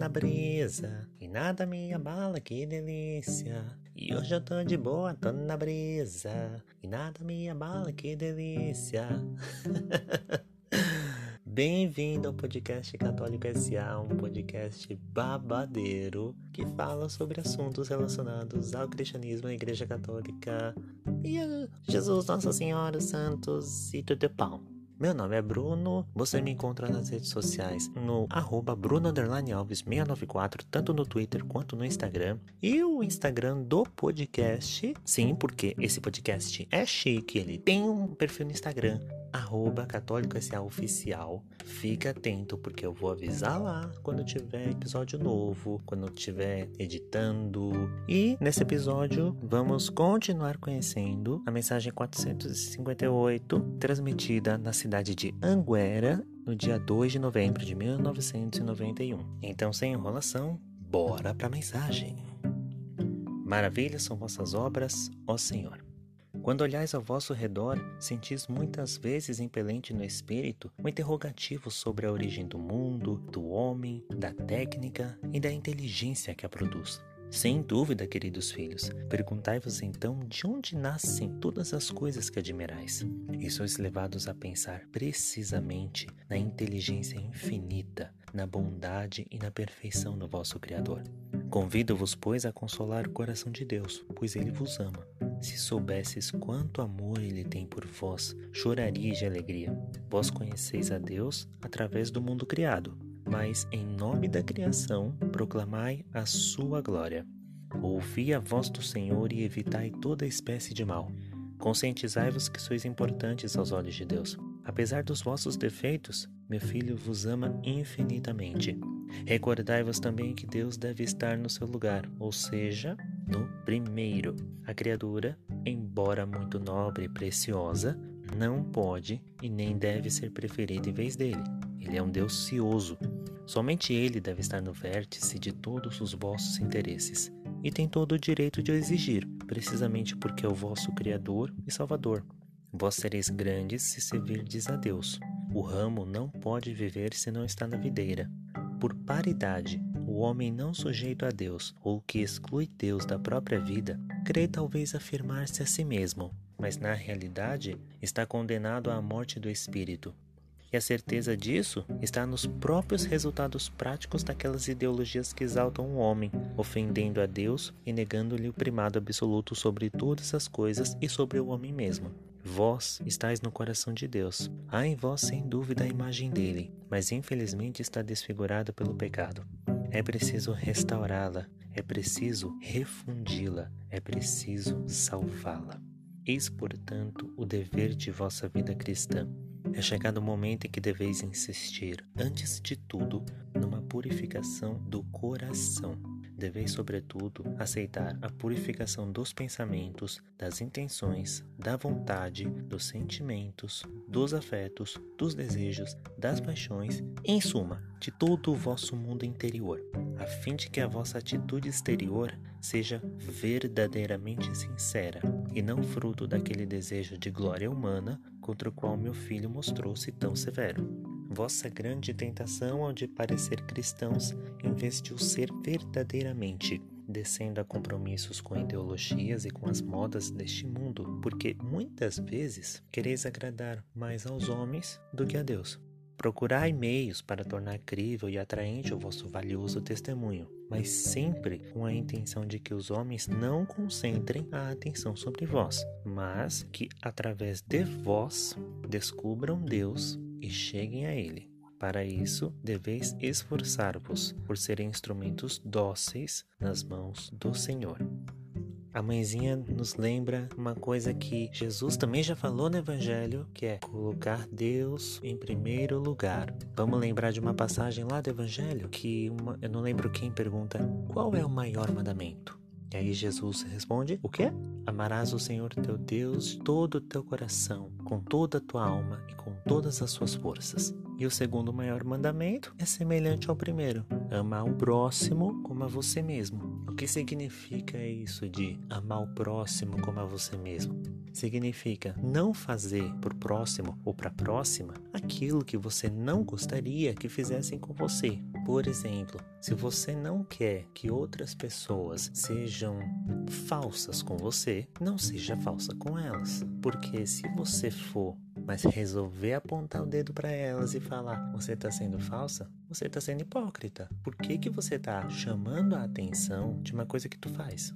na brisa e nada me abala, que delícia. E hoje eu tô de boa, tô na brisa e nada me abala, que delícia. Bem-vindo ao podcast Católico SA, um podcast babadeiro que fala sobre assuntos relacionados ao cristianismo, à Igreja Católica e a Jesus, Nossa Senhora, os Santos e tudo pão. Meu nome é Bruno, você me encontra nas redes sociais no arroba bruno_alves694, tanto no Twitter quanto no Instagram. E o Instagram do podcast, sim, porque esse podcast é chique, ele tem um perfil no Instagram arroba Católico SA Oficial. Fica atento, porque eu vou avisar lá quando tiver episódio novo, quando estiver editando. E nesse episódio vamos continuar conhecendo a mensagem 458, transmitida na cidade de Anguera, no dia 2 de novembro de 1991. Então, sem enrolação, bora para a mensagem. Maravilhas são vossas obras, ó Senhor. Quando olhais ao vosso redor, sentis muitas vezes impelente no espírito um interrogativo sobre a origem do mundo, do homem, da técnica e da inteligência que a produz. Sem dúvida, queridos filhos, perguntai-vos então de onde nascem todas as coisas que admirais. E sois levados a pensar precisamente na inteligência infinita, na bondade e na perfeição do vosso Criador. Convido-vos, pois, a consolar o coração de Deus, pois ele vos ama. Se soubesses quanto amor ele tem por vós, chorarias de alegria. Vós conheceis a Deus através do mundo criado, mas em nome da criação proclamai a sua glória. Ouvi a voz do Senhor e evitai toda espécie de mal. Conscientizai-vos que sois importantes aos olhos de Deus. Apesar dos vossos defeitos, meu filho vos ama infinitamente. Recordai-vos também que Deus deve estar no seu lugar, ou seja, no primeiro. A criatura, embora muito nobre e preciosa, não pode e nem deve ser preferida em vez dele. Ele é um Deus cioso. Somente ele deve estar no vértice de todos os vossos interesses e tem todo o direito de o exigir, precisamente porque é o vosso Criador e Salvador. Vós sereis grandes se servirdes a Deus. O ramo não pode viver se não está na videira. Por paridade, o homem não sujeito a Deus, ou que exclui Deus da própria vida, crê talvez afirmar-se a si mesmo, mas na realidade está condenado à morte do espírito. E a certeza disso está nos próprios resultados práticos daquelas ideologias que exaltam o homem, ofendendo a Deus e negando-lhe o primado absoluto sobre todas as coisas e sobre o homem mesmo. Vós estáis no coração de Deus. Há em vós sem dúvida a imagem dele, mas infelizmente está desfigurada pelo pecado. É preciso restaurá-la, é preciso refundi-la, é preciso salvá-la. Eis, portanto, o dever de vossa vida cristã. É chegado o momento em que deveis insistir, antes de tudo, numa purificação do coração deveis, sobretudo, aceitar a purificação dos pensamentos, das intenções, da vontade, dos sentimentos, dos afetos, dos desejos, das paixões, em suma, de todo o vosso mundo interior, a fim de que a vossa atitude exterior seja verdadeiramente sincera e não fruto daquele desejo de glória humana contra o qual meu filho mostrou-se tão severo vossa grande tentação ao de parecer cristãos em vez de o ser verdadeiramente, descendo a compromissos com ideologias e com as modas deste mundo, porque muitas vezes quereis agradar mais aos homens do que a Deus. Procurai meios para tornar crível e atraente o vosso valioso testemunho, mas sempre com a intenção de que os homens não concentrem a atenção sobre vós, mas que através de vós descubram Deus e cheguem a Ele. Para isso, deveis esforçar-vos por serem instrumentos dóceis nas mãos do Senhor. A mãezinha nos lembra uma coisa que Jesus também já falou no Evangelho, que é colocar Deus em primeiro lugar. Vamos lembrar de uma passagem lá do Evangelho que uma, eu não lembro quem pergunta qual é o maior mandamento. E aí Jesus responde: O quê? Amarás o Senhor teu Deus de todo o teu coração, com toda a tua alma e com todas as suas forças. E o segundo maior mandamento é semelhante ao primeiro: amar o próximo como a você mesmo. O que significa isso de amar o próximo como a você mesmo? Significa não fazer por próximo ou para próxima aquilo que você não gostaria que fizessem com você. Por exemplo, se você não quer que outras pessoas sejam falsas com você, não seja falsa com elas. Porque se você for mas resolver apontar o dedo para elas e falar: você está sendo falsa, você está sendo hipócrita. Por que, que você está chamando a atenção de uma coisa que tu faz?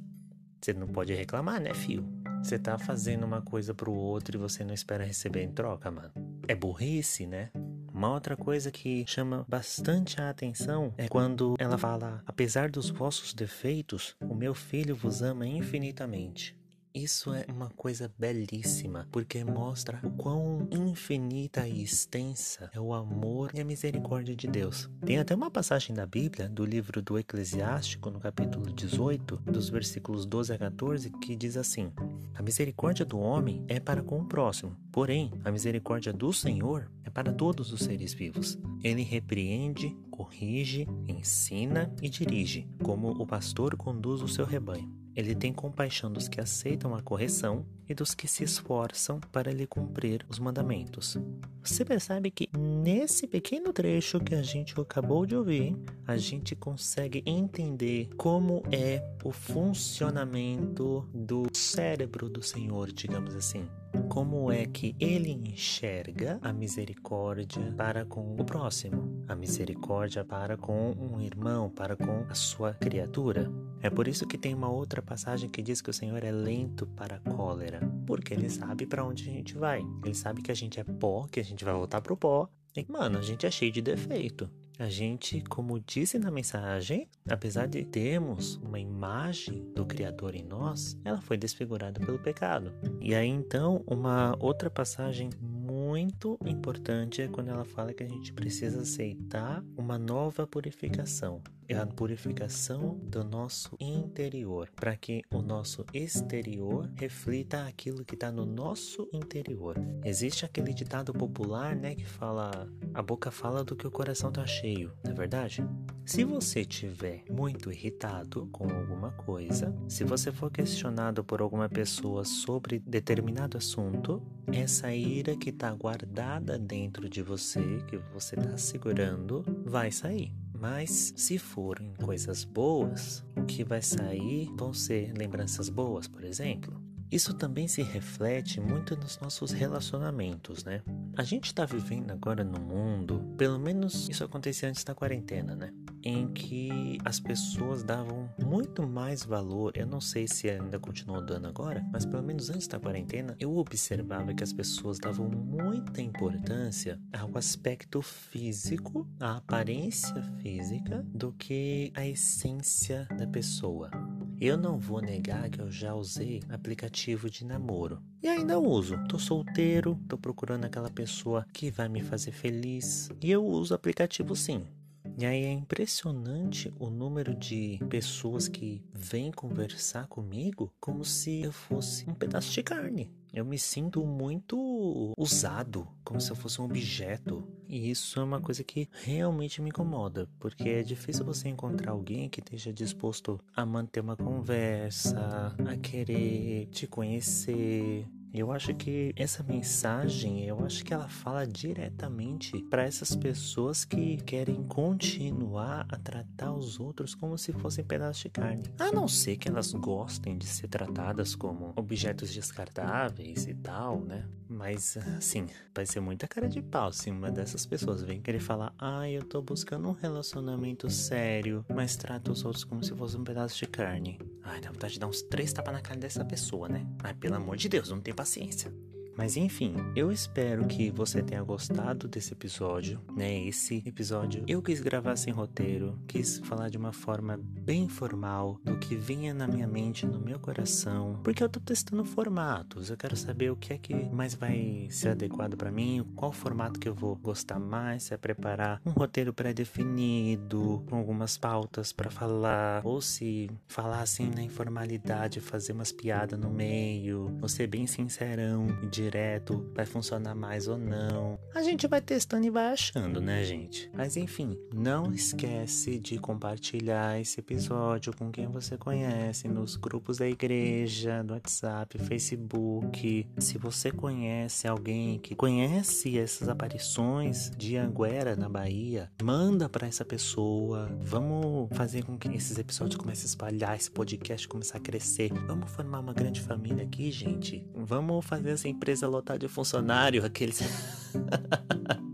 Você não pode reclamar, né, fio? Você tá fazendo uma coisa pro outro e você não espera receber em troca, mano. É burrice, né? Uma outra coisa que chama bastante a atenção é quando ela fala: Apesar dos vossos defeitos, o meu filho vos ama infinitamente. Isso é uma coisa belíssima, porque mostra o quão infinita e extensa é o amor e a misericórdia de Deus. Tem até uma passagem da Bíblia, do livro do Eclesiástico, no capítulo 18, dos versículos 12 a 14, que diz assim: A misericórdia do homem é para com o próximo, porém, a misericórdia do Senhor é para todos os seres vivos. Ele repreende, corrige, ensina e dirige, como o pastor conduz o seu rebanho. Ele tem compaixão dos que aceitam a correção e dos que se esforçam para lhe cumprir os mandamentos. Você percebe que nesse pequeno trecho que a gente acabou de ouvir, a gente consegue entender como é o funcionamento do cérebro do Senhor, digamos assim como é que ele enxerga a misericórdia para com o próximo, a misericórdia para com um irmão, para com a sua criatura. É por isso que tem uma outra passagem que diz que o Senhor é lento para a cólera, porque ele sabe para onde a gente vai. Ele sabe que a gente é pó, que a gente vai voltar pro pó. E, mano, a gente é cheio de defeito. A gente, como disse na mensagem, apesar de termos uma imagem do Criador em nós, ela foi desfigurada pelo pecado. E aí então, uma outra passagem muito importante é quando ela fala que a gente precisa aceitar uma nova purificação é a purificação do nosso interior, para que o nosso exterior reflita aquilo que está no nosso interior. Existe aquele ditado popular, né, que fala: a boca fala do que o coração está cheio, não é verdade? Se você tiver muito irritado com alguma coisa, se você for questionado por alguma pessoa sobre determinado assunto, essa ira que está guardada dentro de você, que você está segurando, vai sair. Mas se forem coisas boas, o que vai sair vão ser lembranças boas, por exemplo. Isso também se reflete muito nos nossos relacionamentos, né? A gente está vivendo agora no mundo, pelo menos isso acontecia antes da quarentena, né? Em que as pessoas davam muito mais valor, eu não sei se ainda continuou dando agora, mas pelo menos antes da quarentena, eu observava que as pessoas davam muita importância ao aspecto físico, à aparência física, do que a essência da pessoa. Eu não vou negar que eu já usei aplicativo de namoro. E ainda uso. Tô solteiro, tô procurando aquela pessoa que vai me fazer feliz. E eu uso aplicativo sim. E aí é impressionante o número de pessoas que vêm conversar comigo como se eu fosse um pedaço de carne. Eu me sinto muito usado, como se eu fosse um objeto. E isso é uma coisa que realmente me incomoda, porque é difícil você encontrar alguém que esteja disposto a manter uma conversa, a querer te conhecer, eu acho que essa mensagem, eu acho que ela fala diretamente para essas pessoas que querem continuar a tratar os outros como se fossem pedaços de carne. A não ser que elas gostem de ser tratadas como objetos descartáveis e tal, né? Mas, assim, vai ser muita cara de pau se uma dessas pessoas vem querer falar: Ah, eu tô buscando um relacionamento sério, mas trata os outros como se fosse um pedaço de carne. Ai, dá vontade de dar uns três tapas na cara dessa pessoa, né? Ai, pelo amor de Deus, não tem paciência. Mas enfim, eu espero que você tenha gostado desse episódio, né? Esse episódio eu quis gravar sem roteiro, quis falar de uma forma bem formal do que vinha na minha mente, no meu coração, porque eu tô testando formatos. Eu quero saber o que é que mais vai ser adequado para mim, qual formato que eu vou gostar mais, se é preparar um roteiro pré-definido, com algumas pautas para falar, ou se falar assim na informalidade, fazer umas piadas no meio, ou ser bem sincerão, de direto, vai funcionar mais ou não. A gente vai testando e vai achando, né, gente? Mas enfim, não esquece de compartilhar esse episódio com quem você conhece nos grupos da igreja, no WhatsApp, Facebook. Se você conhece alguém que conhece essas aparições de Anguera na Bahia, manda para essa pessoa. Vamos fazer com que esses episódios comecem a espalhar, esse podcast começar a crescer. Vamos formar uma grande família aqui, gente. Vamos fazer essa empresa lotar de funcionário, aqueles.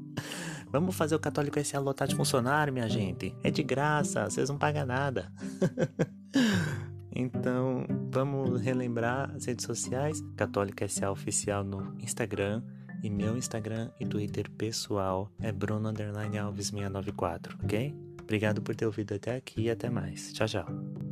Vamos fazer o Católico S.A. lotar de funcionário, minha gente. É de graça, vocês não pagam nada. então, vamos relembrar as redes sociais. Católica S.A. Oficial no Instagram. E meu Instagram e Twitter pessoal é Bruno Alves 694, ok? Obrigado por ter ouvido até aqui e até mais. Tchau, tchau.